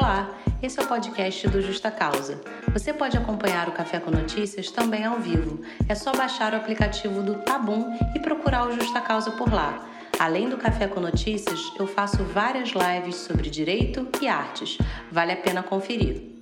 Olá, esse é o podcast do Justa Causa. Você pode acompanhar o Café com Notícias também ao vivo. É só baixar o aplicativo do Tabum e procurar o Justa Causa por lá. Além do Café com Notícias, eu faço várias lives sobre direito e artes. Vale a pena conferir.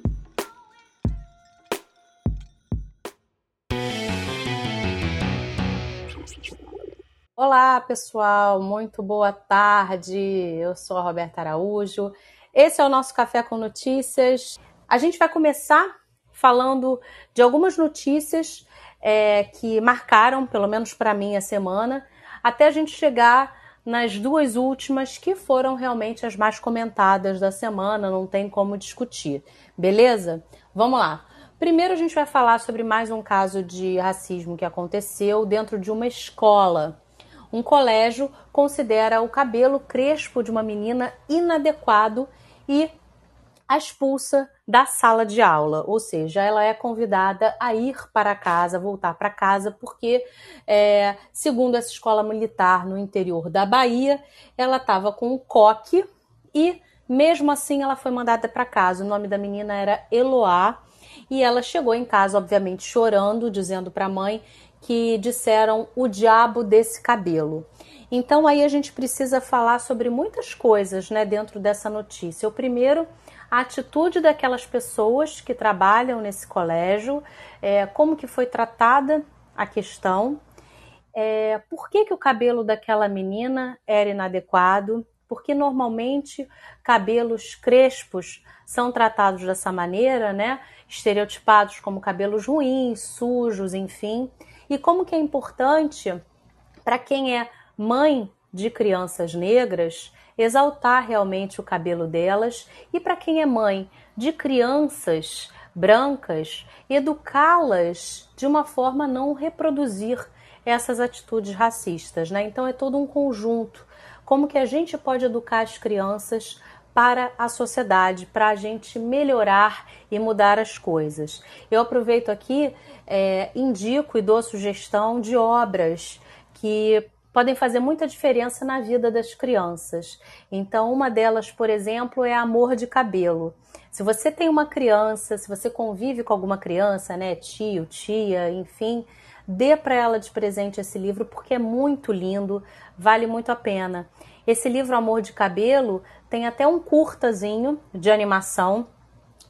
Olá, pessoal, muito boa tarde. Eu sou a Roberta Araújo. Esse é o nosso Café com Notícias. A gente vai começar falando de algumas notícias é, que marcaram, pelo menos para mim, a semana, até a gente chegar nas duas últimas que foram realmente as mais comentadas da semana, não tem como discutir. Beleza? Vamos lá. Primeiro a gente vai falar sobre mais um caso de racismo que aconteceu dentro de uma escola. Um colégio considera o cabelo crespo de uma menina inadequado e a expulsa da sala de aula, ou seja, ela é convidada a ir para casa, voltar para casa, porque, é, segundo essa escola militar no interior da Bahia, ela estava com um coque e, mesmo assim, ela foi mandada para casa. O nome da menina era Eloá e ela chegou em casa, obviamente, chorando, dizendo para a mãe que disseram o diabo desse cabelo. Então aí a gente precisa falar sobre muitas coisas, né, dentro dessa notícia. O primeiro, a atitude daquelas pessoas que trabalham nesse colégio, é, como que foi tratada a questão, é, por que, que o cabelo daquela menina era inadequado, porque normalmente cabelos crespos são tratados dessa maneira, né, estereotipados como cabelos ruins, sujos, enfim, e como que é importante para quem é mãe de crianças negras, exaltar realmente o cabelo delas e para quem é mãe de crianças brancas, educá-las de uma forma a não reproduzir essas atitudes racistas, né? Então é todo um conjunto. Como que a gente pode educar as crianças para a sociedade, para a gente melhorar e mudar as coisas. Eu aproveito aqui, é, indico e dou sugestão de obras que podem fazer muita diferença na vida das crianças. Então, uma delas, por exemplo, é Amor de Cabelo. Se você tem uma criança, se você convive com alguma criança, né, tio, tia, enfim, dê para ela de presente esse livro porque é muito lindo, vale muito a pena. Esse livro Amor de Cabelo tem até um curtazinho de animação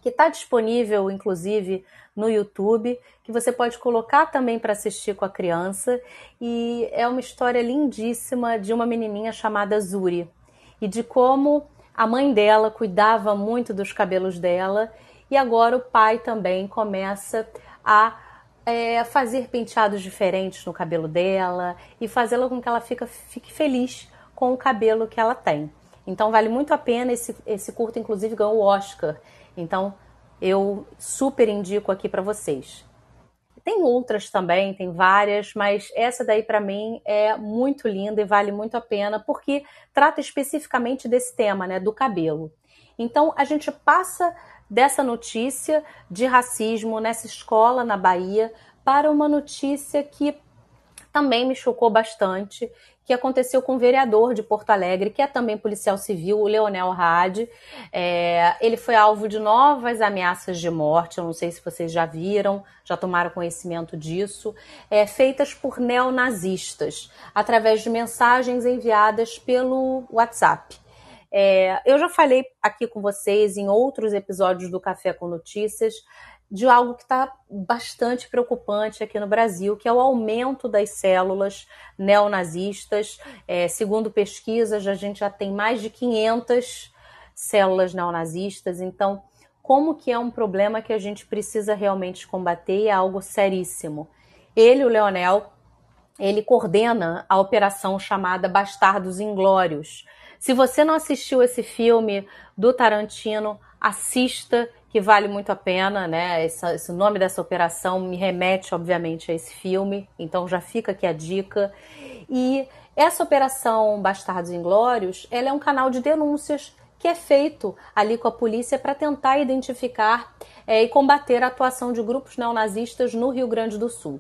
que está disponível, inclusive, no YouTube, que você pode colocar também para assistir com a criança. E é uma história lindíssima de uma menininha chamada Zuri e de como a mãe dela cuidava muito dos cabelos dela e agora o pai também começa a é, fazer penteados diferentes no cabelo dela e fazê-la com que ela fica, fique feliz com o cabelo que ela tem. Então vale muito a pena esse, esse curto, inclusive ganhou o Oscar. Então eu super indico aqui para vocês. Tem outras também, tem várias, mas essa daí para mim é muito linda e vale muito a pena porque trata especificamente desse tema, né, do cabelo. Então a gente passa dessa notícia de racismo nessa escola na Bahia para uma notícia que também me chocou bastante, que aconteceu com o vereador de Porto Alegre, que é também policial civil, o Leonel Hadi. É, ele foi alvo de novas ameaças de morte, eu não sei se vocês já viram, já tomaram conhecimento disso, é, feitas por neonazistas, através de mensagens enviadas pelo WhatsApp. É, eu já falei aqui com vocês em outros episódios do Café com Notícias de algo que está bastante preocupante aqui no Brasil, que é o aumento das células neonazistas. É, segundo pesquisas, a gente já tem mais de 500 células neonazistas. Então, como que é um problema que a gente precisa realmente combater e é algo seríssimo. Ele, o Leonel, ele coordena a operação chamada Bastardos Inglórios. Se você não assistiu esse filme do Tarantino, assista que vale muito a pena, né? Esse, esse, nome dessa operação me remete, obviamente, a esse filme, então já fica aqui a dica. E essa operação Bastardos Inglórios, ela é um canal de denúncias que é feito ali com a polícia para tentar identificar é, e combater a atuação de grupos neonazistas no Rio Grande do Sul.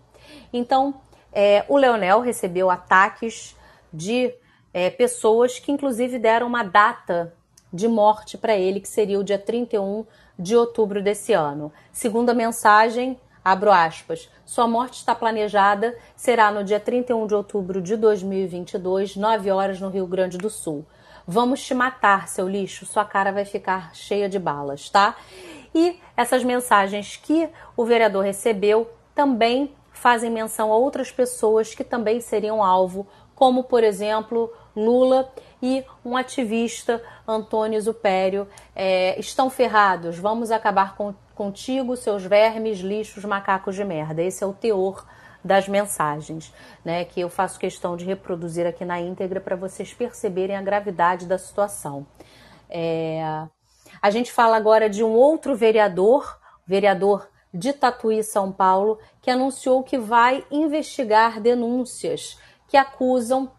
Então, é, o Leonel recebeu ataques de é, pessoas que, inclusive, deram uma data de morte para ele, que seria o dia 31 de outubro desse ano. Segundo a mensagem, abro aspas, sua morte está planejada, será no dia 31 de outubro de 2022, 9 horas no Rio Grande do Sul. Vamos te matar, seu lixo, sua cara vai ficar cheia de balas, tá? E essas mensagens que o vereador recebeu também fazem menção a outras pessoas que também seriam alvo, como por exemplo Lula e um ativista, Antônio Zupério, é, estão ferrados. Vamos acabar com, contigo, seus vermes, lixos, macacos de merda. Esse é o teor das mensagens, né, que eu faço questão de reproduzir aqui na íntegra para vocês perceberem a gravidade da situação. É, a gente fala agora de um outro vereador, vereador de Tatuí, São Paulo, que anunciou que vai investigar denúncias que acusam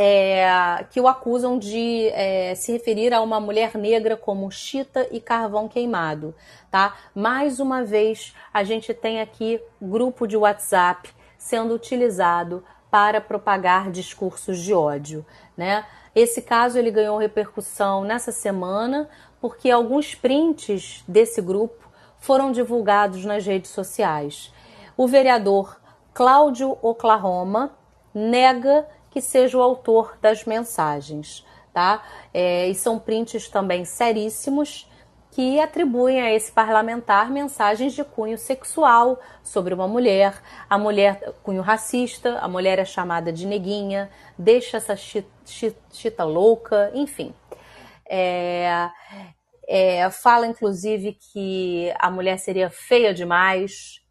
é, que o acusam de é, se referir a uma mulher negra como chita e carvão queimado, tá? Mais uma vez, a gente tem aqui grupo de WhatsApp sendo utilizado para propagar discursos de ódio, né? Esse caso ele ganhou repercussão nessa semana porque alguns prints desse grupo foram divulgados nas redes sociais. O vereador Cláudio Oklahoma nega que seja o autor das mensagens, tá? É, e são prints também seríssimos que atribuem a esse parlamentar mensagens de cunho sexual sobre uma mulher, a mulher cunho racista, a mulher é chamada de neguinha, deixa essa chita, louca, enfim. É, é, fala inclusive que a mulher seria feia demais,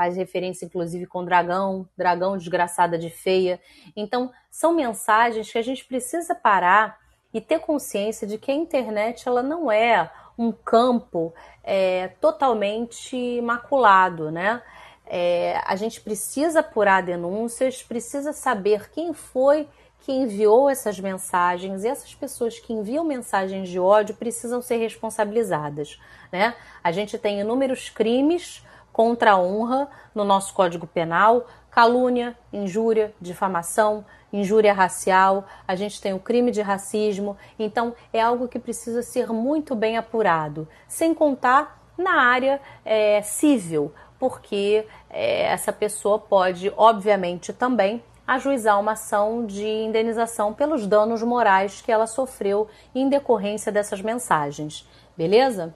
faz referência inclusive com dragão, dragão desgraçada de feia. Então, são mensagens que a gente precisa parar e ter consciência de que a internet ela não é um campo é, totalmente maculado, né? É, a gente precisa apurar denúncias, precisa saber quem foi que enviou essas mensagens e essas pessoas que enviam mensagens de ódio precisam ser responsabilizadas, né? A gente tem inúmeros crimes contra a honra no nosso Código Penal, calúnia, injúria, difamação, injúria racial, a gente tem o crime de racismo, então é algo que precisa ser muito bem apurado, sem contar na área é, civil, porque é, essa pessoa pode, obviamente, também ajuizar uma ação de indenização pelos danos morais que ela sofreu em decorrência dessas mensagens. Beleza?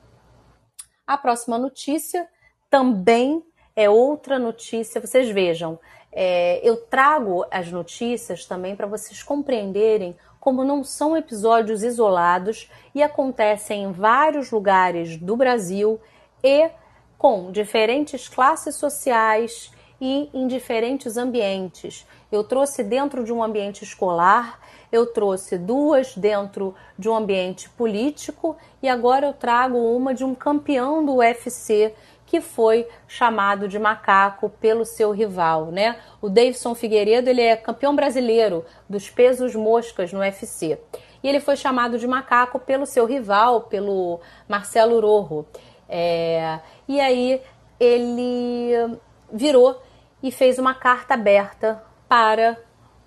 A próxima notícia também é outra notícia. Vocês vejam, é, eu trago as notícias também para vocês compreenderem como não são episódios isolados e acontecem em vários lugares do Brasil e com diferentes classes sociais e em diferentes ambientes. Eu trouxe dentro de um ambiente escolar, eu trouxe duas dentro de um ambiente político e agora eu trago uma de um campeão do UFC que foi chamado de macaco pelo seu rival, né? O Davidson Figueiredo, ele é campeão brasileiro dos pesos moscas no UFC. E ele foi chamado de macaco pelo seu rival, pelo Marcelo Rojo. É, e aí ele virou e fez uma carta aberta para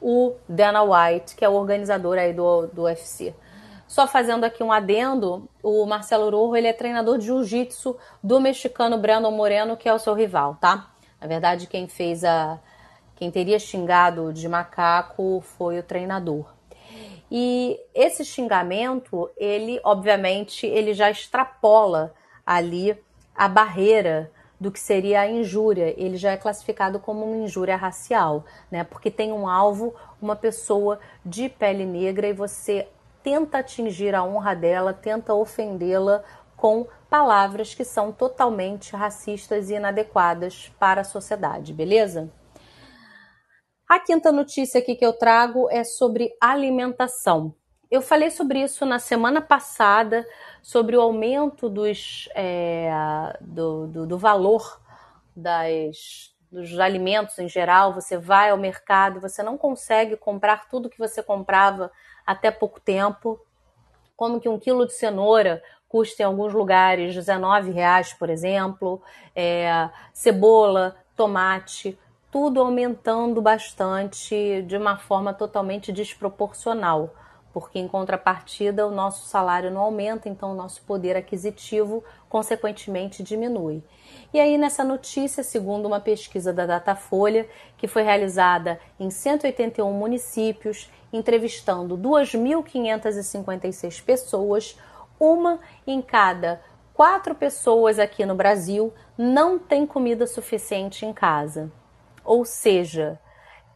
o Dana White, que é o organizador aí do, do UFC. Só fazendo aqui um adendo, o Marcelo Rojo, ele é treinador de jiu-jitsu do mexicano Brandon Moreno, que é o seu rival, tá? Na verdade, quem fez a quem teria xingado de macaco foi o treinador. E esse xingamento, ele, obviamente, ele já extrapola ali a barreira do que seria a injúria. Ele já é classificado como uma injúria racial, né? Porque tem um alvo, uma pessoa de pele negra e você tenta atingir a honra dela, tenta ofendê-la com palavras que são totalmente racistas e inadequadas para a sociedade, beleza? A quinta notícia aqui que eu trago é sobre alimentação. Eu falei sobre isso na semana passada, sobre o aumento dos, é, do, do, do valor das, dos alimentos em geral. Você vai ao mercado, você não consegue comprar tudo que você comprava até pouco tempo. Como que um quilo de cenoura custa em alguns lugares 19 reais, por exemplo, é, cebola, tomate, tudo aumentando bastante de uma forma totalmente desproporcional, porque em contrapartida o nosso salário não aumenta, então o nosso poder aquisitivo consequentemente diminui. E aí nessa notícia, segundo uma pesquisa da Datafolha, que foi realizada em 181 municípios, entrevistando 2.556 pessoas, uma em cada quatro pessoas aqui no Brasil não tem comida suficiente em casa. Ou seja,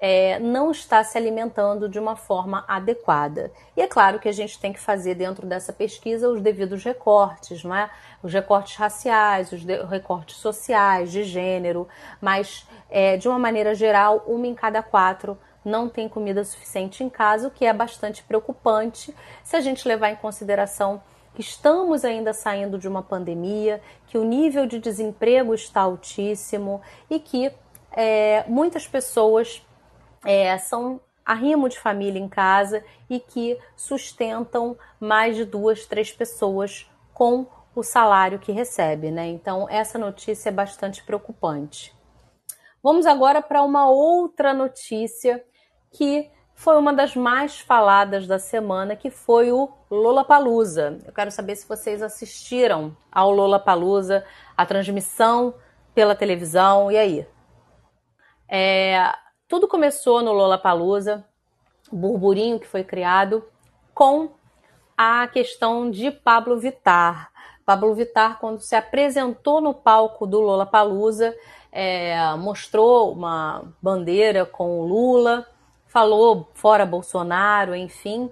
é, não está se alimentando de uma forma adequada. E é claro que a gente tem que fazer dentro dessa pesquisa os devidos recortes, não é? Os recortes raciais, os recortes sociais, de gênero, mas é, de uma maneira geral, uma em cada quatro não tem comida suficiente em casa, o que é bastante preocupante se a gente levar em consideração que estamos ainda saindo de uma pandemia, que o nível de desemprego está altíssimo e que é, muitas pessoas é, são arrimo de família em casa e que sustentam mais de duas, três pessoas com o salário que recebe, né? Então, essa notícia é bastante preocupante. Vamos agora para uma outra notícia que foi uma das mais faladas da semana, que foi o Lollapalooza. Eu quero saber se vocês assistiram ao Lollapalooza, a transmissão pela televisão, e aí? É, tudo começou no Lollapalooza, o burburinho que foi criado com a questão de Pablo Vittar. Pablo Vittar, quando se apresentou no palco do Lollapalooza, é, mostrou uma bandeira com o Lula, falou fora Bolsonaro, enfim.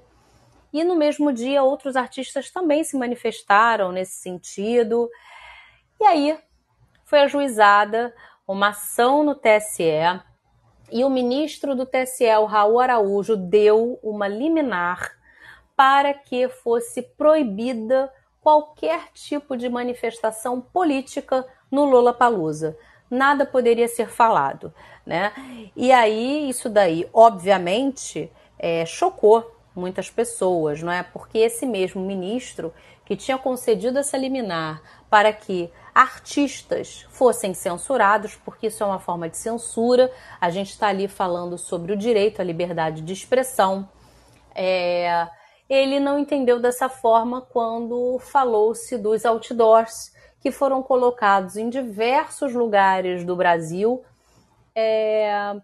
E no mesmo dia, outros artistas também se manifestaram nesse sentido. E aí foi ajuizada uma ação no TSE e o ministro do TSE, Raul Araújo, deu uma liminar para que fosse proibida qualquer tipo de manifestação política no Lula Palusa. Nada poderia ser falado, né? E aí isso daí, obviamente, é, chocou muitas pessoas, não é? Porque esse mesmo ministro que tinha concedido essa liminar para que artistas fossem censurados, porque isso é uma forma de censura. A gente está ali falando sobre o direito à liberdade de expressão. É, ele não entendeu dessa forma quando falou-se dos outdoors que foram colocados em diversos lugares do Brasil é,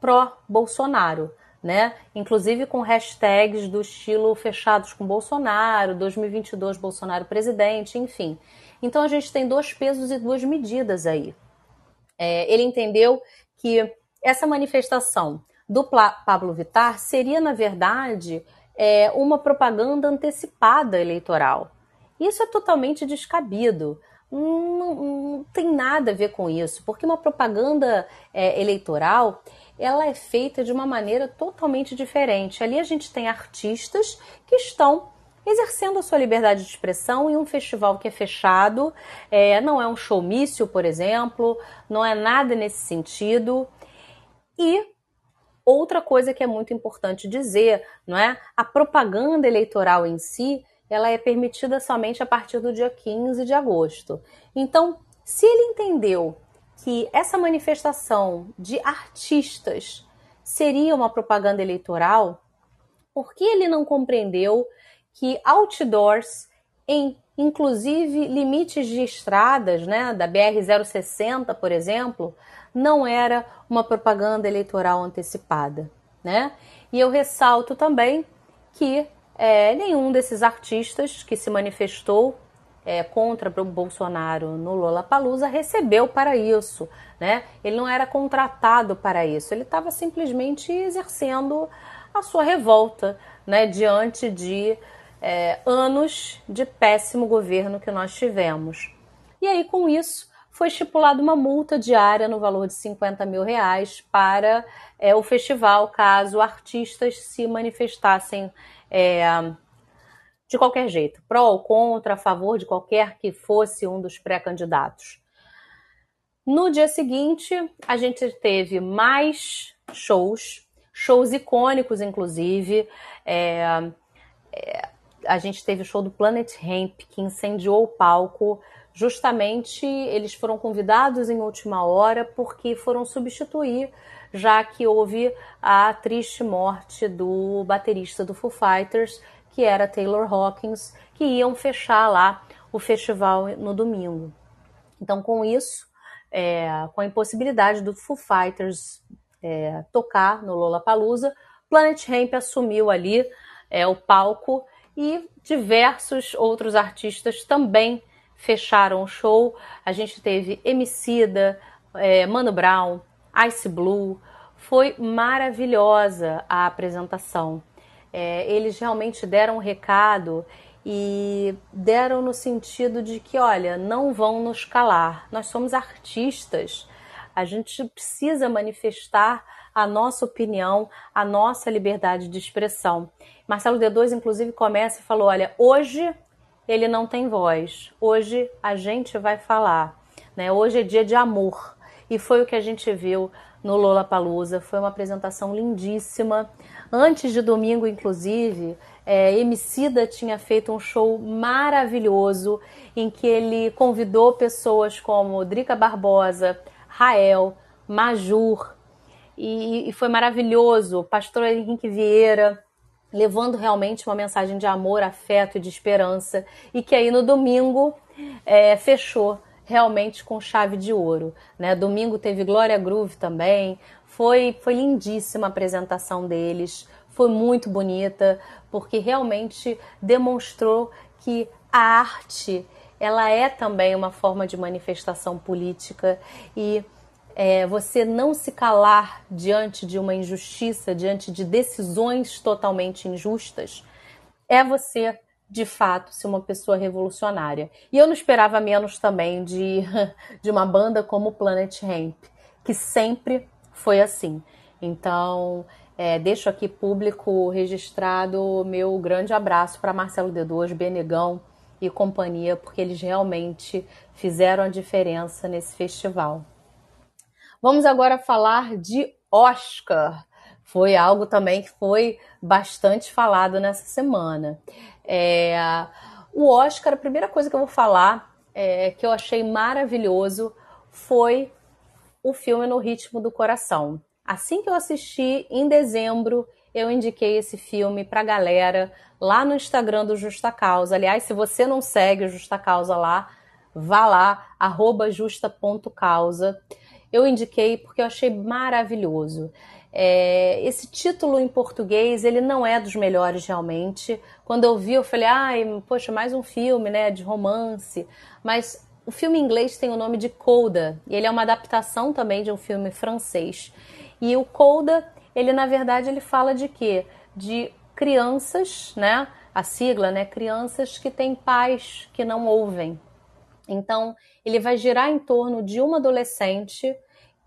pró-Bolsonaro. Né? Inclusive com hashtags do estilo fechados com Bolsonaro, 2022 Bolsonaro presidente, enfim. Então a gente tem dois pesos e duas medidas aí. É, ele entendeu que essa manifestação do Pablo Vittar seria, na verdade, é, uma propaganda antecipada eleitoral. Isso é totalmente descabido. Não, não, tem nada a ver com isso, porque uma propaganda é, eleitoral ela é feita de uma maneira totalmente diferente. Ali a gente tem artistas que estão exercendo a sua liberdade de expressão em um festival que é fechado, é, não é um showmício, por exemplo, não é nada nesse sentido. E outra coisa que é muito importante dizer, não é? A propaganda eleitoral em si, ela é permitida somente a partir do dia 15 de agosto. Então, se ele entendeu que essa manifestação de artistas seria uma propaganda eleitoral, por que ele não compreendeu que outdoors em inclusive limites de estradas, né, da BR 060, por exemplo, não era uma propaganda eleitoral antecipada, né? E eu ressalto também que é, nenhum desses artistas que se manifestou é, contra o Bolsonaro no Lollapalooza recebeu para isso, né? Ele não era contratado para isso, ele estava simplesmente exercendo a sua revolta, né, diante de é, anos de péssimo governo que nós tivemos. E aí, com isso, foi estipulada uma multa diária no valor de 50 mil reais para é, o festival, caso artistas se manifestassem é, de qualquer jeito, pró ou contra, a favor de qualquer que fosse um dos pré-candidatos. No dia seguinte, a gente teve mais shows, shows icônicos, inclusive. É, é, a gente teve o show do Planet Hemp, que incendiou o palco. Justamente eles foram convidados em última hora porque foram substituir, já que houve a triste morte do baterista do Foo Fighters, que era Taylor Hawkins, que iam fechar lá o festival no domingo. Então, com isso, é, com a impossibilidade do Foo Fighters é, tocar no Lollapalooza, Planet Hemp assumiu ali é, o palco e diversos outros artistas também fecharam o show. A gente teve Emicida, é, Mano Brown, Ice Blue. Foi maravilhosa a apresentação. É, eles realmente deram um recado e deram no sentido de que, olha, não vão nos calar. Nós somos artistas. A gente precisa manifestar a nossa opinião, a nossa liberdade de expressão. Marcelo D2, inclusive, começa e falou: olha, hoje ele não tem voz, hoje a gente vai falar. Né? Hoje é dia de amor. E foi o que a gente viu no Lola Palusa. Foi uma apresentação lindíssima. Antes de domingo, inclusive, é, Emicida tinha feito um show maravilhoso em que ele convidou pessoas como Drica Barbosa, Rael, Majur, e, e foi maravilhoso. Pastor Henrique Vieira levando realmente uma mensagem de amor, afeto e de esperança, e que aí no domingo é, fechou realmente com chave de ouro. Né? Domingo teve Glória Groove também, foi, foi lindíssima a apresentação deles, foi muito bonita, porque realmente demonstrou que a arte ela é também uma forma de manifestação política e é, você não se calar diante de uma injustiça, diante de decisões totalmente injustas, é você, de fato, ser uma pessoa revolucionária. E eu não esperava menos também de, de uma banda como Planet Hemp, que sempre foi assim. Então, é, deixo aqui público registrado meu grande abraço para Marcelo D2, Benegão e companhia, porque eles realmente fizeram a diferença nesse festival. Vamos agora falar de Oscar. Foi algo também que foi bastante falado nessa semana. É, o Oscar, a primeira coisa que eu vou falar, é, que eu achei maravilhoso, foi o filme No Ritmo do Coração. Assim que eu assisti, em dezembro, eu indiquei esse filme pra galera lá no Instagram do Justa Causa. Aliás, se você não segue o Justa Causa lá, vá lá, justa.causa eu indiquei porque eu achei maravilhoso. É, esse título em português, ele não é dos melhores realmente. Quando eu vi, eu falei, ai, poxa, mais um filme, né, de romance. Mas o filme em inglês tem o nome de Coda, e ele é uma adaptação também de um filme francês. E o Coda, ele na verdade, ele fala de quê? De crianças, né, a sigla, né, crianças que têm pais que não ouvem. Então, ele vai girar em torno de uma adolescente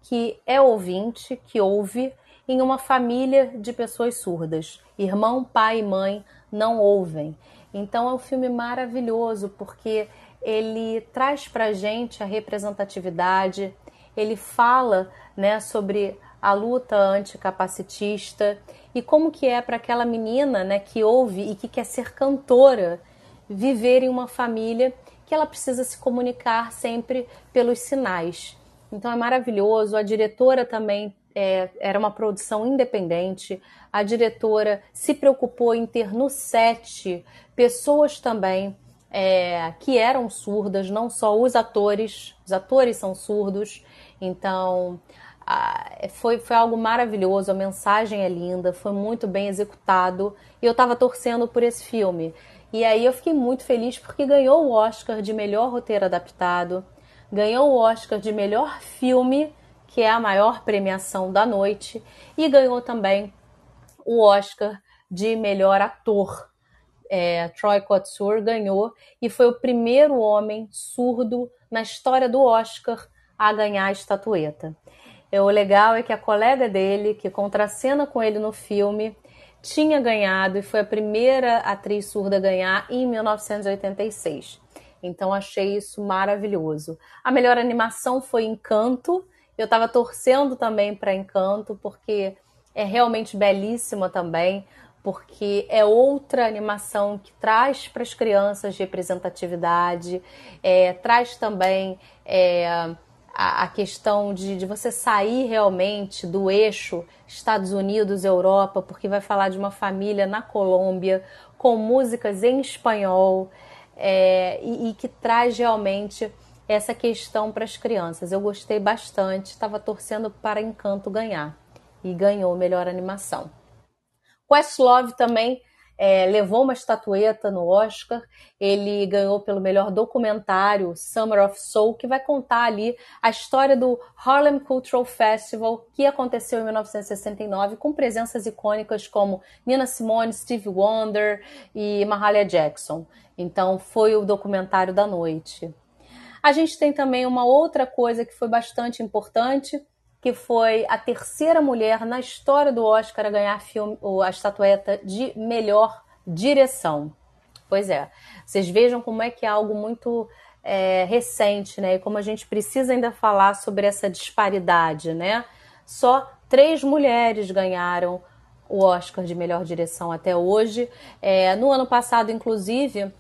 que é ouvinte, que ouve em uma família de pessoas surdas. Irmão, pai e mãe não ouvem. Então é um filme maravilhoso porque ele traz para gente a representatividade, ele fala né, sobre a luta anticapacitista e como que é para aquela menina né, que ouve e que quer ser cantora viver em uma família que ela precisa se comunicar sempre pelos sinais. Então é maravilhoso. A diretora também é, era uma produção independente. A diretora se preocupou em ter no set pessoas também é, que eram surdas, não só os atores. Os atores são surdos. Então foi, foi algo maravilhoso. A mensagem é linda, foi muito bem executado. E eu estava torcendo por esse filme. E aí eu fiquei muito feliz porque ganhou o Oscar de melhor roteiro adaptado, ganhou o Oscar de melhor filme, que é a maior premiação da noite, e ganhou também o Oscar de melhor ator. É, Troy Kotsur ganhou e foi o primeiro homem surdo na história do Oscar a ganhar a estatueta. E o legal é que a colega dele, que contracena com ele no filme, tinha ganhado e foi a primeira atriz surda a ganhar em 1986. Então achei isso maravilhoso. A melhor animação foi Encanto. Eu estava torcendo também para Encanto porque é realmente belíssima também. porque é outra animação que traz para as crianças representatividade, é, traz também é, a, a, questão de, de você sair realmente do eixo Estados Unidos-Europa, porque vai falar de uma família na Colômbia com músicas em espanhol é, e, e que traz realmente essa questão para as crianças. Eu gostei bastante, estava torcendo para Encanto ganhar e ganhou melhor animação. Questlove também é, levou uma estatueta no Oscar. Ele ganhou pelo melhor documentário Summer of Soul, que vai contar ali a história do Harlem Cultural Festival, que aconteceu em 1969, com presenças icônicas como Nina Simone, Steve Wonder e Mahalia Jackson. Então, foi o documentário da noite. A gente tem também uma outra coisa que foi bastante importante, que foi a terceira mulher na história do Oscar a ganhar filme, a estatueta de melhor direção. Pois é, vocês vejam como é que é algo muito é, recente, né? E como a gente precisa ainda falar sobre essa disparidade, né? Só três mulheres ganharam o Oscar de melhor direção até hoje. É, no ano passado, inclusive,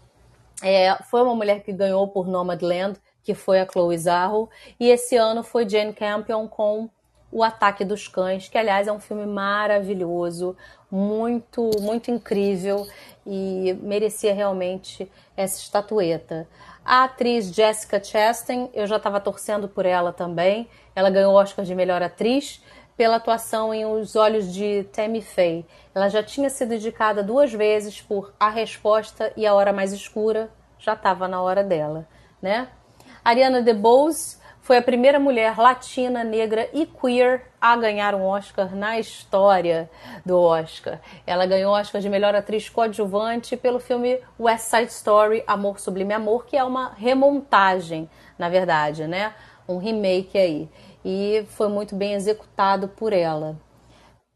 é, foi uma mulher que ganhou por Nomadland, que foi a Chloe Zhao, e esse ano foi Jane Campion com O Ataque dos Cães, que aliás é um filme maravilhoso, muito, muito incrível e merecia realmente essa estatueta. A atriz Jessica Chastain, eu já estava torcendo por ela também. Ela ganhou o Oscar de melhor atriz pela atuação em Os Olhos de Tammy Faye. Ela já tinha sido indicada duas vezes por A Resposta e A Hora Mais Escura, já estava na hora dela, né? Ariana DeBose foi a primeira mulher latina, negra e queer a ganhar um Oscar na história do Oscar. Ela ganhou o Oscar de melhor atriz coadjuvante pelo filme West Side Story, Amor Sublime Amor, que é uma remontagem, na verdade, né? Um remake aí. E foi muito bem executado por ela.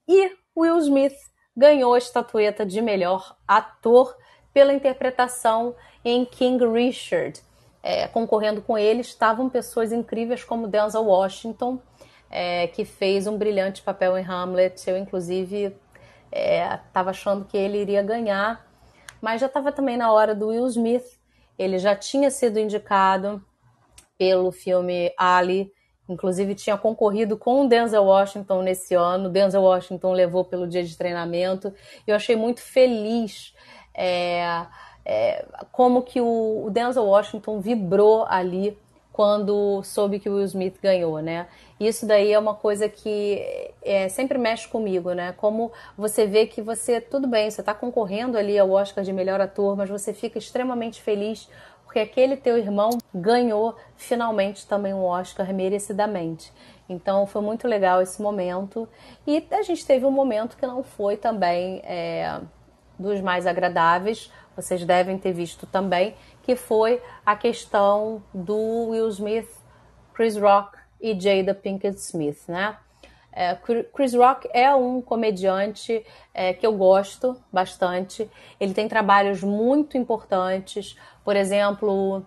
E Will Smith ganhou a estatueta de melhor ator pela interpretação em King Richard. É, concorrendo com ele estavam pessoas incríveis como Denzel Washington, é, que fez um brilhante papel em Hamlet. Eu, inclusive, estava é, achando que ele iria ganhar, mas já estava também na hora do Will Smith. Ele já tinha sido indicado pelo filme Ali, inclusive tinha concorrido com o Denzel Washington nesse ano. Denzel Washington levou pelo dia de treinamento. Eu achei muito feliz. É, é, como que o, o Denzel Washington vibrou ali quando soube que o Will Smith ganhou, né? Isso daí é uma coisa que é, sempre mexe comigo, né? Como você vê que você, tudo bem, você está concorrendo ali ao Oscar de melhor ator, mas você fica extremamente feliz porque aquele teu irmão ganhou finalmente também um Oscar merecidamente. Então foi muito legal esse momento. E a gente teve um momento que não foi também é, dos mais agradáveis, vocês devem ter visto também, que foi a questão do Will Smith, Chris Rock e Jada Pinkett Smith, né? É, Chris Rock é um comediante é, que eu gosto bastante. Ele tem trabalhos muito importantes. Por exemplo,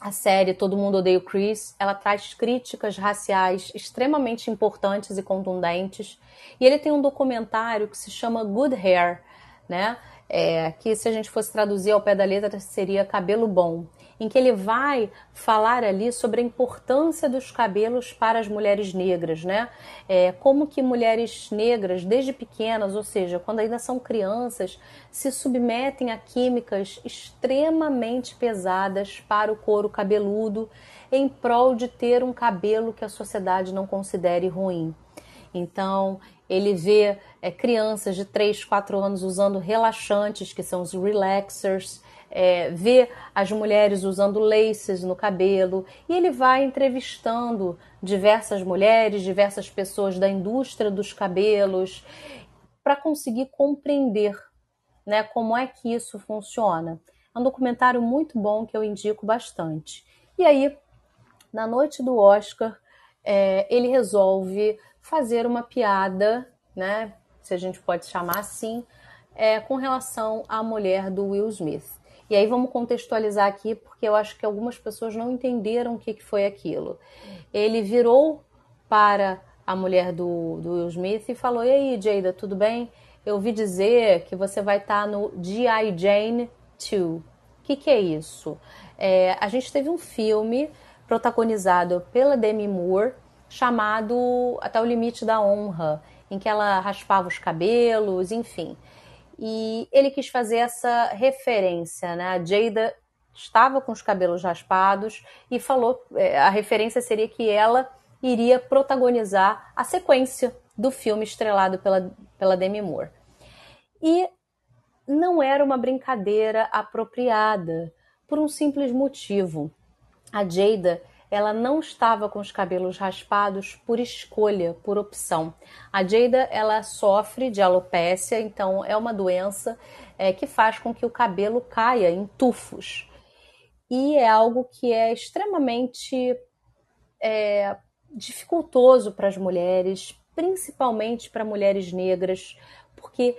a série Todo Mundo Odeia o Chris, ela traz críticas raciais extremamente importantes e contundentes. E ele tem um documentário que se chama Good Hair, né? É, que se a gente fosse traduzir ao pé da letra seria cabelo bom, em que ele vai falar ali sobre a importância dos cabelos para as mulheres negras, né? É, como que mulheres negras, desde pequenas, ou seja, quando ainda são crianças, se submetem a químicas extremamente pesadas para o couro cabeludo, em prol de ter um cabelo que a sociedade não considere ruim. Então, ele vê é, crianças de 3, 4 anos usando relaxantes, que são os relaxers, é, vê as mulheres usando laces no cabelo, e ele vai entrevistando diversas mulheres, diversas pessoas da indústria dos cabelos, para conseguir compreender né, como é que isso funciona. É um documentário muito bom que eu indico bastante. E aí, na noite do Oscar, é, ele resolve fazer uma piada, né, se a gente pode chamar assim, é, com relação à mulher do Will Smith. E aí vamos contextualizar aqui, porque eu acho que algumas pessoas não entenderam o que, que foi aquilo. Ele virou para a mulher do, do Will Smith e falou: E aí, Jada, tudo bem? eu ouvi dizer que você vai estar tá no G.I. Jane 2. O que, que é isso? É, a gente teve um filme protagonizado pela Demi Moore chamado Até o Limite da Honra, em que ela raspava os cabelos, enfim. E ele quis fazer essa referência, né? A Jada estava com os cabelos raspados e falou, é, a referência seria que ela iria protagonizar a sequência do filme estrelado pela, pela Demi Moore. E não era uma brincadeira apropriada, por um simples motivo. A Jada ela não estava com os cabelos raspados por escolha, por opção. A Jada ela sofre de alopécia, então é uma doença é, que faz com que o cabelo caia em tufos. E é algo que é extremamente é, dificultoso para as mulheres, principalmente para mulheres negras, porque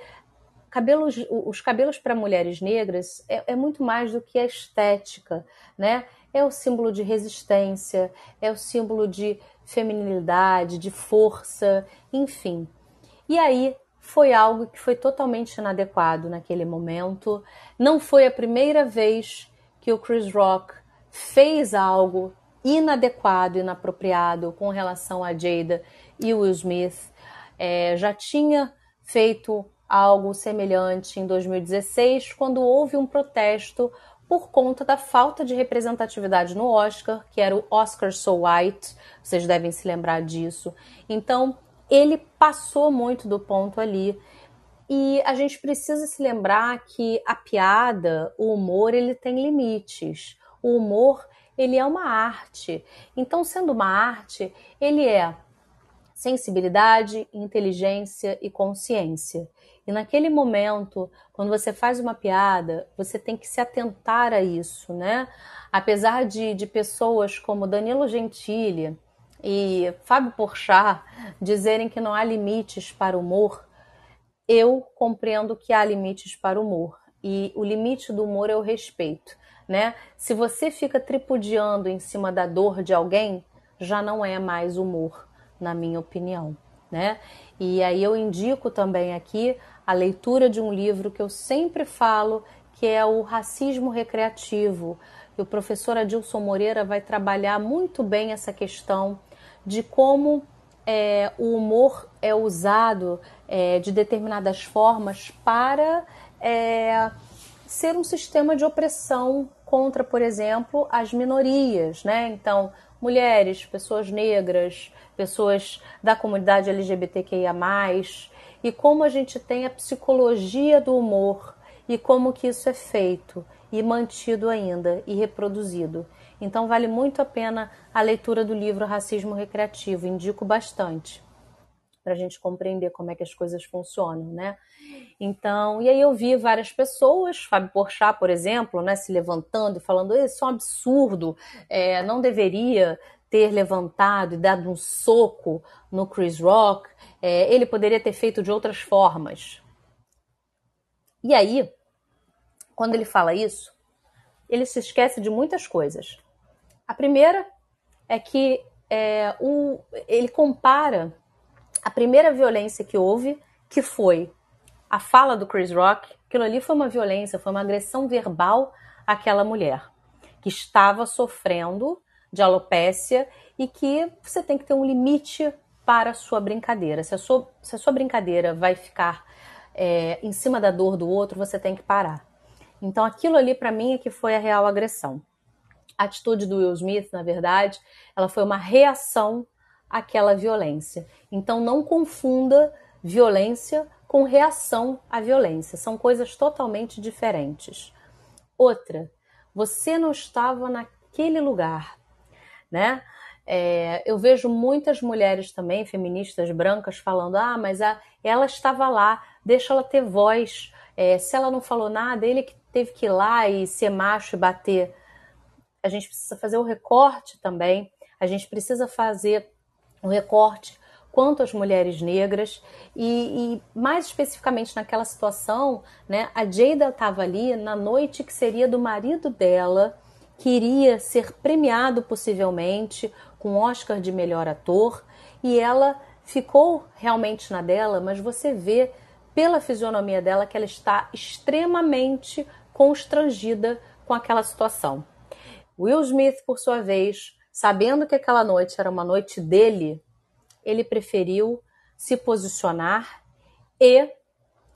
cabelos, os cabelos para mulheres negras é, é, muito mais do que a estética, né? É o símbolo de resistência, é o símbolo de feminilidade, de força, enfim. E aí foi algo que foi totalmente inadequado naquele momento. Não foi a primeira vez que o Chris Rock fez algo inadequado, inapropriado com relação a Jada e Will Smith. É, já tinha feito algo semelhante em 2016, quando houve um protesto por conta da falta de representatividade no Oscar, que era o Oscar So White, vocês devem se lembrar disso. Então, ele passou muito do ponto ali. E a gente precisa se lembrar que a piada, o humor, ele tem limites. O humor, ele é uma arte. Então, sendo uma arte, ele é sensibilidade, inteligência e consciência. E naquele momento, quando você faz uma piada, você tem que se atentar a isso, né? Apesar de, de pessoas como Danilo Gentili e Fábio Porchat dizerem que não há limites para o humor, eu compreendo que há limites para o humor. E o limite do humor é o respeito, né? Se você fica tripudiando em cima da dor de alguém, já não é mais humor, na minha opinião, né? E aí eu indico também aqui a leitura de um livro que eu sempre falo, que é o Racismo Recreativo. E o professor Adilson Moreira vai trabalhar muito bem essa questão de como é, o humor é usado é, de determinadas formas para é, ser um sistema de opressão contra, por exemplo, as minorias, né? Então, mulheres, pessoas negras, pessoas da comunidade LGBTQIA+, e como a gente tem a psicologia do humor e como que isso é feito e mantido ainda e reproduzido. Então vale muito a pena a leitura do livro Racismo Recreativo, indico bastante para a gente compreender como é que as coisas funcionam, né? Então, e aí eu vi várias pessoas, Fábio Porchat, por exemplo, né, se levantando e falando isso é um absurdo, é, não deveria ter levantado e dado um soco no Chris Rock, é, ele poderia ter feito de outras formas. E aí, quando ele fala isso, ele se esquece de muitas coisas. A primeira é que é, o, ele compara a primeira violência que houve, que foi a fala do Chris Rock, aquilo ali foi uma violência, foi uma agressão verbal àquela mulher que estava sofrendo de alopécia e que você tem que ter um limite para a sua brincadeira. Se a sua, se a sua brincadeira vai ficar é, em cima da dor do outro, você tem que parar. Então, aquilo ali para mim é que foi a real agressão. A atitude do Will Smith, na verdade, ela foi uma reação àquela violência. Então, não confunda violência com reação à violência. São coisas totalmente diferentes. Outra, você não estava naquele lugar né? É, eu vejo muitas mulheres também, feministas brancas, falando: ah, mas a, ela estava lá, deixa ela ter voz. É, se ela não falou nada, ele que teve que ir lá e ser macho e bater. A gente precisa fazer o recorte também, a gente precisa fazer o recorte quanto às mulheres negras e, e, mais especificamente naquela situação, né, a Jada estava ali na noite que seria do marido dela queria ser premiado possivelmente com Oscar de melhor ator e ela ficou realmente na dela, mas você vê pela fisionomia dela que ela está extremamente constrangida com aquela situação. Will Smith, por sua vez, sabendo que aquela noite era uma noite dele, ele preferiu se posicionar e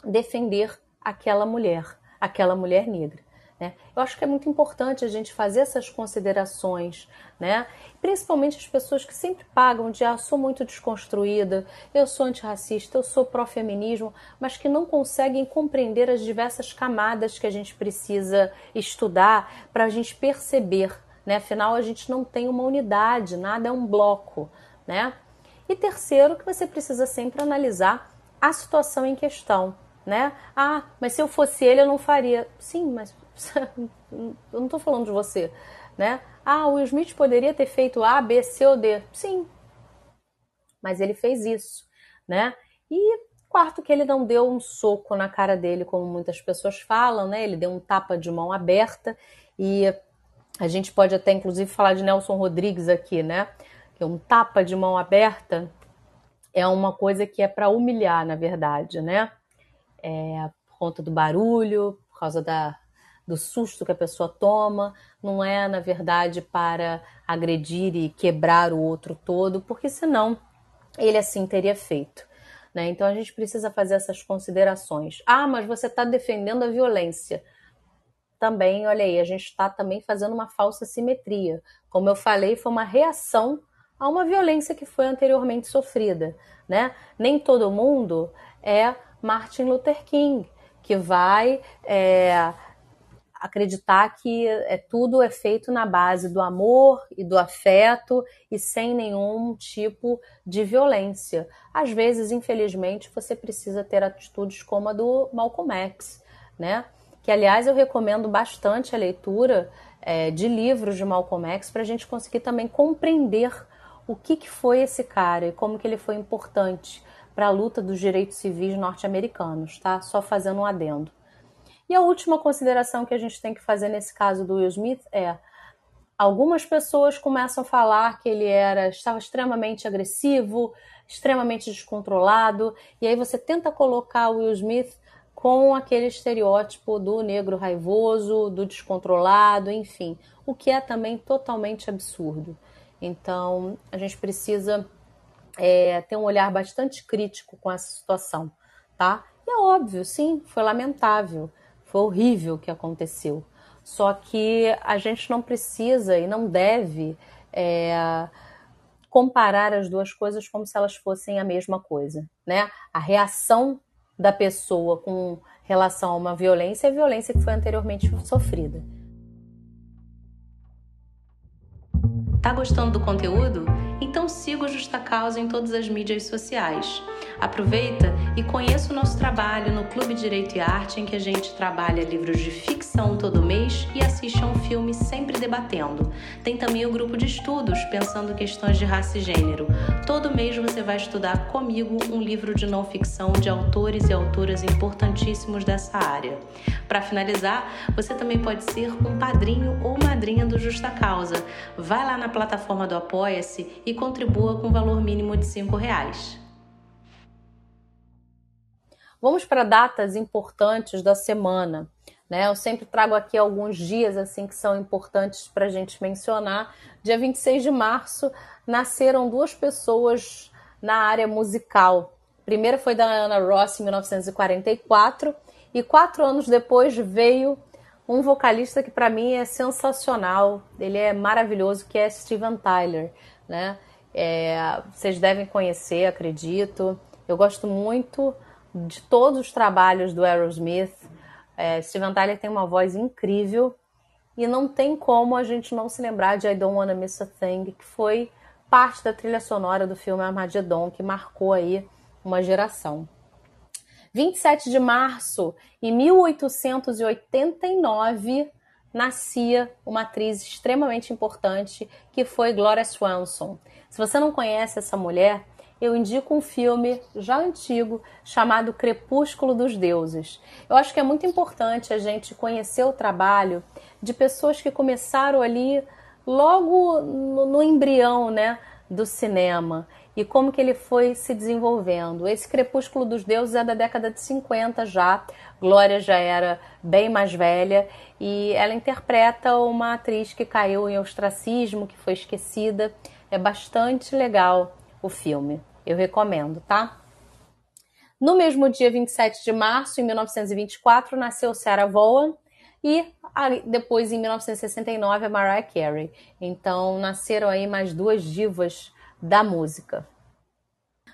defender aquela mulher, aquela mulher negra. Né? Eu acho que é muito importante a gente fazer essas considerações, né? principalmente as pessoas que sempre pagam de ah, sou muito desconstruída, eu sou antirracista, eu sou pró-feminismo, mas que não conseguem compreender as diversas camadas que a gente precisa estudar para a gente perceber. Né? Afinal, a gente não tem uma unidade, nada é um bloco. Né? E terceiro, que você precisa sempre analisar a situação em questão. Né? Ah, mas se eu fosse ele, eu não faria. Sim, mas eu não estou falando de você, né? Ah, o Will Smith poderia ter feito A, B, C ou D. Sim, mas ele fez isso, né? E quarto que ele não deu um soco na cara dele, como muitas pessoas falam, né? Ele deu um tapa de mão aberta e a gente pode até inclusive falar de Nelson Rodrigues aqui, né? Que um tapa de mão aberta é uma coisa que é para humilhar, na verdade, né? É, por conta do barulho, por causa da, do susto que a pessoa toma, não é, na verdade, para agredir e quebrar o outro todo, porque senão ele assim teria feito. Né? Então a gente precisa fazer essas considerações. Ah, mas você está defendendo a violência. Também, olha aí, a gente está também fazendo uma falsa simetria. Como eu falei, foi uma reação a uma violência que foi anteriormente sofrida. Né? Nem todo mundo é Martin Luther King, que vai é, acreditar que é, tudo é feito na base do amor e do afeto e sem nenhum tipo de violência. Às vezes, infelizmente, você precisa ter atitudes como a do Malcolm X, né? Que, aliás, eu recomendo bastante a leitura é, de livros de Malcolm X para a gente conseguir também compreender o que, que foi esse cara e como que ele foi importante para a luta dos direitos civis norte-americanos, tá? Só fazendo um adendo. E a última consideração que a gente tem que fazer nesse caso do Will Smith é: algumas pessoas começam a falar que ele era estava extremamente agressivo, extremamente descontrolado, e aí você tenta colocar o Will Smith com aquele estereótipo do negro raivoso, do descontrolado, enfim, o que é também totalmente absurdo. Então, a gente precisa é, ter um olhar bastante crítico com essa situação, tá? E é óbvio, sim, foi lamentável. Foi horrível o que aconteceu. Só que a gente não precisa e não deve é, comparar as duas coisas como se elas fossem a mesma coisa, né? A reação da pessoa com relação a uma violência é a violência que foi anteriormente sofrida. Tá gostando do conteúdo? Então siga o Justa Causa em todas as mídias sociais. Aproveita e conheça o nosso trabalho no Clube Direito e Arte, em que a gente trabalha livros de ficção todo mês e assiste a um filme sempre debatendo. Tem também o grupo de estudos, pensando questões de raça e gênero. Todo mês você vai estudar comigo um livro de não ficção de autores e autoras importantíssimos dessa área. Para finalizar, você também pode ser um padrinho ou madrinha do Justa Causa. Vai lá na plataforma do Apoia-se e contribua com valor mínimo de R$ reais. Vamos para datas importantes da semana. Né? Eu sempre trago aqui alguns dias assim que são importantes para a gente mencionar. Dia 26 de março nasceram duas pessoas na área musical. A primeira foi da Ana Ross em 1944 e quatro anos depois veio um vocalista que para mim é sensacional. Ele é maravilhoso, que é Steven Tyler, né? É, vocês devem conhecer, acredito. Eu gosto muito de todos os trabalhos do Aerosmith. É, Steven Tyler tem uma voz incrível e não tem como a gente não se lembrar de I Don't Wanna Miss a Thing, que foi parte da trilha sonora do filme Armageddon, que marcou aí uma geração. 27 de março, em 1889, nascia uma atriz extremamente importante que foi Gloria Swanson. Se você não conhece essa mulher, eu indico um filme já antigo chamado Crepúsculo dos Deuses. Eu acho que é muito importante a gente conhecer o trabalho de pessoas que começaram ali logo no, no embrião né, do cinema. E como que ele foi se desenvolvendo. Esse Crepúsculo dos Deuses é da década de 50 já. Glória já era bem mais velha e ela interpreta uma atriz que caiu em ostracismo, que foi esquecida. É bastante legal o filme. Eu recomendo, tá? No mesmo dia 27 de março, em 1924, nasceu Sarah Vaughan e depois, em 1969, a Mariah Carey. Então, nasceram aí mais duas divas da música.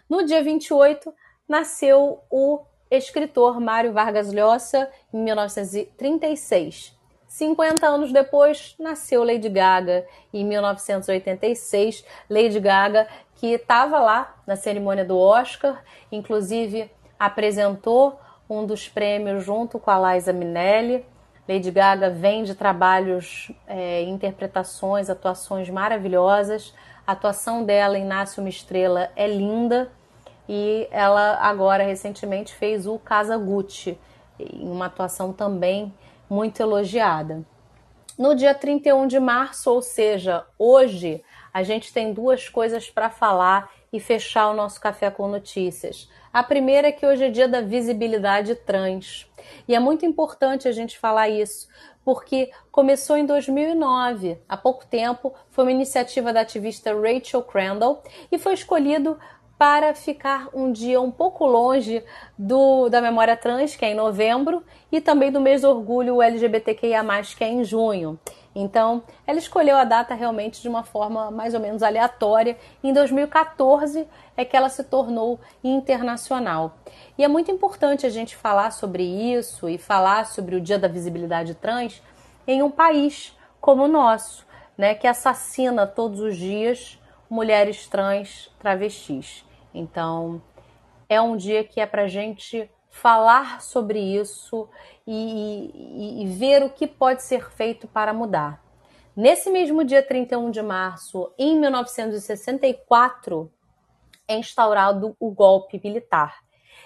No dia 28, nasceu o escritor Mário Vargas Llosa, em 1936. 50 anos depois, nasceu Lady Gaga, em 1986. Lady Gaga, que estava lá na cerimônia do Oscar, inclusive apresentou um dos prêmios junto com a Liza Minnelli. Lady Gaga vem de trabalhos, é, interpretações, atuações maravilhosas. A atuação dela em Nasce uma Estrela é linda e ela agora recentemente fez o Casa Gucci, uma atuação também muito elogiada. No dia 31 de março, ou seja, hoje, a gente tem duas coisas para falar e fechar o nosso café com notícias. A primeira é que hoje é dia da visibilidade trans. E é muito importante a gente falar isso, porque começou em 2009, há pouco tempo, foi uma iniciativa da ativista Rachel Crandall e foi escolhido para ficar um dia um pouco longe do, da memória trans, que é em novembro, e também do mês do orgulho LGBTQIA, que é em junho. Então, ela escolheu a data realmente de uma forma mais ou menos aleatória. Em 2014 é que ela se tornou internacional. E é muito importante a gente falar sobre isso e falar sobre o Dia da Visibilidade Trans em um país como o nosso, né, que assassina todos os dias mulheres trans travestis. Então, é um dia que é para gente falar sobre isso e, e, e ver o que pode ser feito para mudar. Nesse mesmo dia 31 de março, em 1964, é instaurado o golpe militar.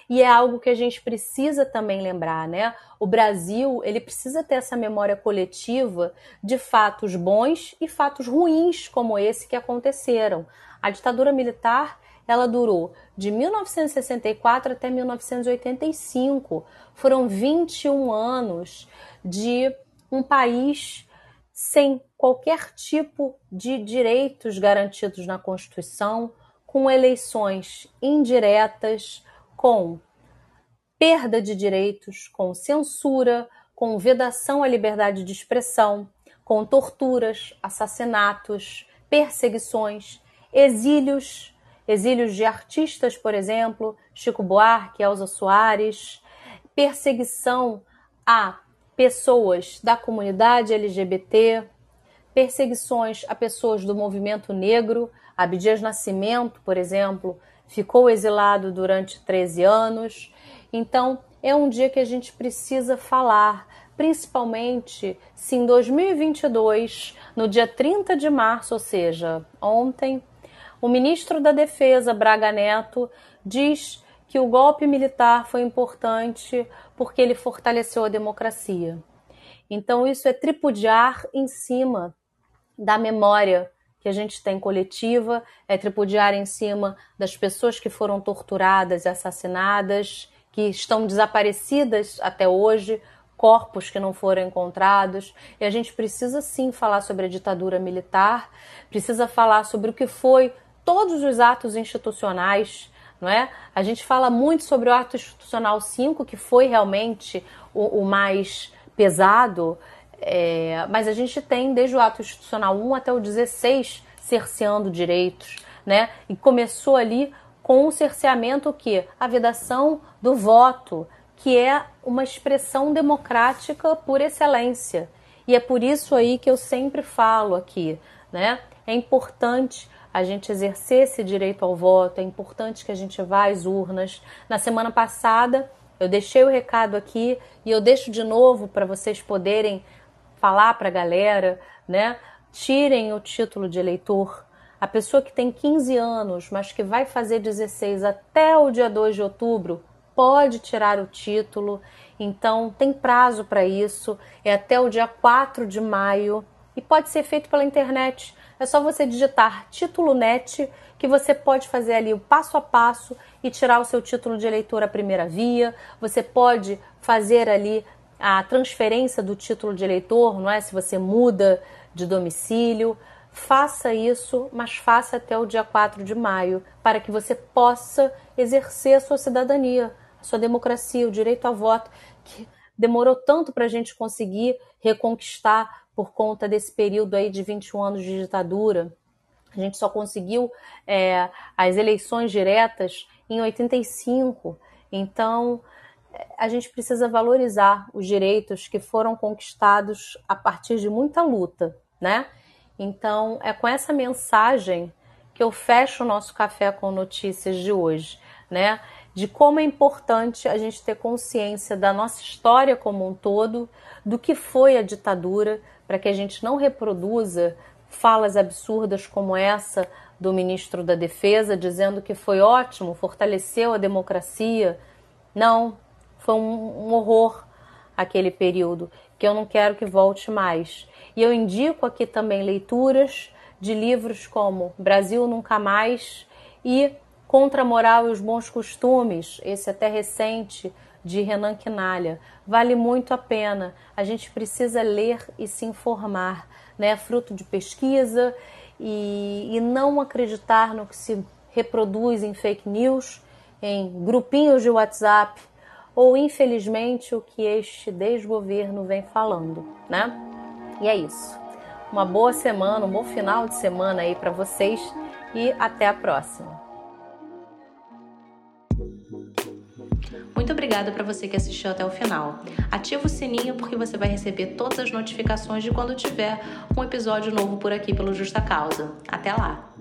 E é algo que a gente precisa também lembrar, né? O Brasil, ele precisa ter essa memória coletiva de fatos bons e fatos ruins como esse que aconteceram. A ditadura militar, ela durou de 1964 até 1985. Foram 21 anos de um país sem qualquer tipo de direitos garantidos na Constituição, com eleições indiretas, com perda de direitos, com censura, com vedação à liberdade de expressão, com torturas, assassinatos, perseguições, exílios, exílios de artistas, por exemplo, Chico Buarque, Elza Soares, perseguição a pessoas da comunidade LGBT, perseguições a pessoas do movimento negro, Abdias Nascimento, por exemplo, ficou exilado durante 13 anos. Então, é um dia que a gente precisa falar, principalmente se em 2022, no dia 30 de março, ou seja, ontem, o ministro da Defesa, Braga Neto, diz que o golpe militar foi importante porque ele fortaleceu a democracia. Então, isso é tripudiar em cima da memória que a gente tem coletiva, é tripudiar em cima das pessoas que foram torturadas e assassinadas, que estão desaparecidas até hoje, corpos que não foram encontrados. E a gente precisa sim falar sobre a ditadura militar, precisa falar sobre o que foi todos os atos institucionais, não é? A gente fala muito sobre o ato institucional 5, que foi realmente o, o mais pesado, é, mas a gente tem desde o ato institucional 1 até o 16 cerceando direitos, né? E começou ali com o cerceamento que a vedação do voto, que é uma expressão democrática por excelência. E é por isso aí que eu sempre falo aqui, né? É importante a gente exercer esse direito ao voto, é importante que a gente vá às urnas. Na semana passada, eu deixei o recado aqui e eu deixo de novo para vocês poderem falar para a galera, né? Tirem o título de eleitor. A pessoa que tem 15 anos, mas que vai fazer 16 até o dia 2 de outubro, pode tirar o título. Então, tem prazo para isso. É até o dia 4 de maio e pode ser feito pela internet. É só você digitar título net que você pode fazer ali o passo a passo e tirar o seu título de eleitor à primeira via. Você pode fazer ali a transferência do título de eleitor, não é? Se você muda de domicílio, faça isso, mas faça até o dia 4 de maio, para que você possa exercer a sua cidadania, a sua democracia, o direito a voto, que demorou tanto para a gente conseguir reconquistar por conta desse período aí de 21 anos de ditadura. A gente só conseguiu é, as eleições diretas em 85. Então, a gente precisa valorizar os direitos que foram conquistados a partir de muita luta, né? Então, é com essa mensagem que eu fecho o nosso café com notícias de hoje, né? De como é importante a gente ter consciência da nossa história como um todo, do que foi a ditadura, para que a gente não reproduza falas absurdas como essa do ministro da Defesa, dizendo que foi ótimo, fortaleceu a democracia. Não, foi um, um horror aquele período, que eu não quero que volte mais. E eu indico aqui também leituras de livros como Brasil Nunca Mais e Contra a Moral e os Bons Costumes, esse até recente, de Renan Quinalha. Vale muito a pena. A gente precisa ler e se informar, né? Fruto de pesquisa e, e não acreditar no que se reproduz em fake news, em grupinhos de WhatsApp ou infelizmente o que este desgoverno vem falando, né? E é isso. Uma boa semana, um bom final de semana aí para vocês e até a próxima. muito obrigada para você que assistiu até o final. Ativa o sininho porque você vai receber todas as notificações de quando tiver um episódio novo por aqui pelo Justa Causa. Até lá!